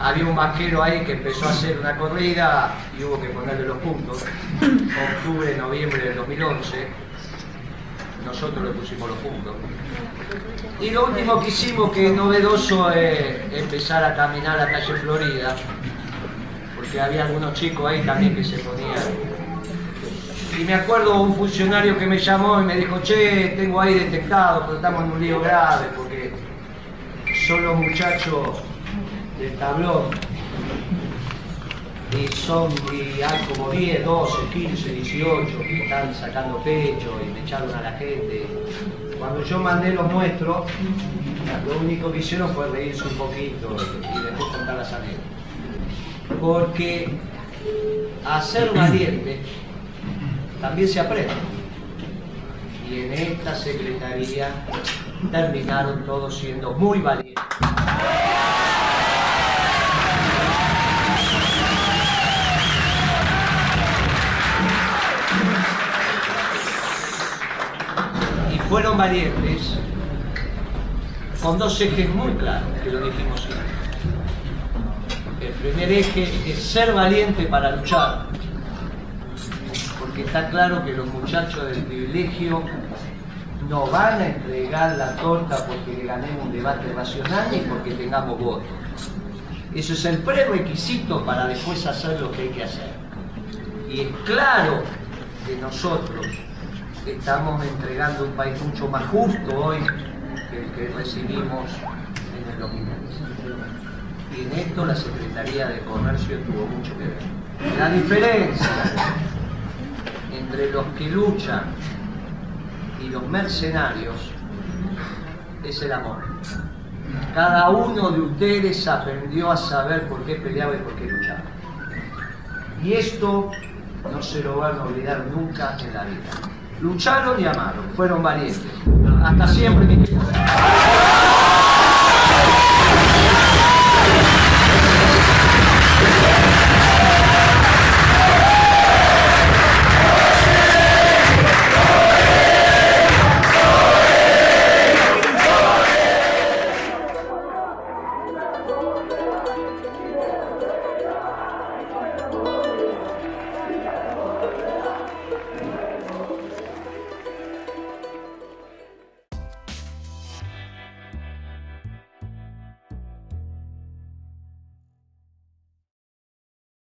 había un vaquero ahí que empezó a hacer una corrida y hubo que ponerle los puntos. Octubre, noviembre del 2011. Nosotros le pusimos los puntos. Y lo último que hicimos, que es novedoso, es empezar a caminar a la calle Florida. Porque había algunos chicos ahí también que se ponían y me acuerdo un funcionario que me llamó y me dijo, che, tengo ahí detectado, pero estamos en un lío grave porque son los muchachos del tablón y son y hay como 10, 12, 15, 18 que están sacando pecho y me echaron a la gente. Cuando yo mandé los nuestros, lo único que hicieron fue reírse un poquito y después contar las anécdotas. Porque a ser valiente también se aprende. Y en esta secretaría terminaron todos siendo muy valientes. Fueron valientes con dos ejes muy claros, que lo dijimos siempre. El primer eje es ser valiente para luchar, porque está claro que los muchachos del privilegio no van a entregar la torta porque ganemos un debate racional ni porque tengamos votos. Eso es el prerequisito para después hacer lo que hay que hacer. Y es claro que nosotros estamos entregando un país mucho más justo hoy que el que recibimos en el 2015. Y en esto la Secretaría de Comercio tuvo mucho que ver. La diferencia entre los que luchan y los mercenarios es el amor. Cada uno de ustedes aprendió a saber por qué peleaba y por qué luchaba. Y esto no se lo van a olvidar nunca en la vida. Lucharon y amaron, fueron valientes. Hasta siempre, mi.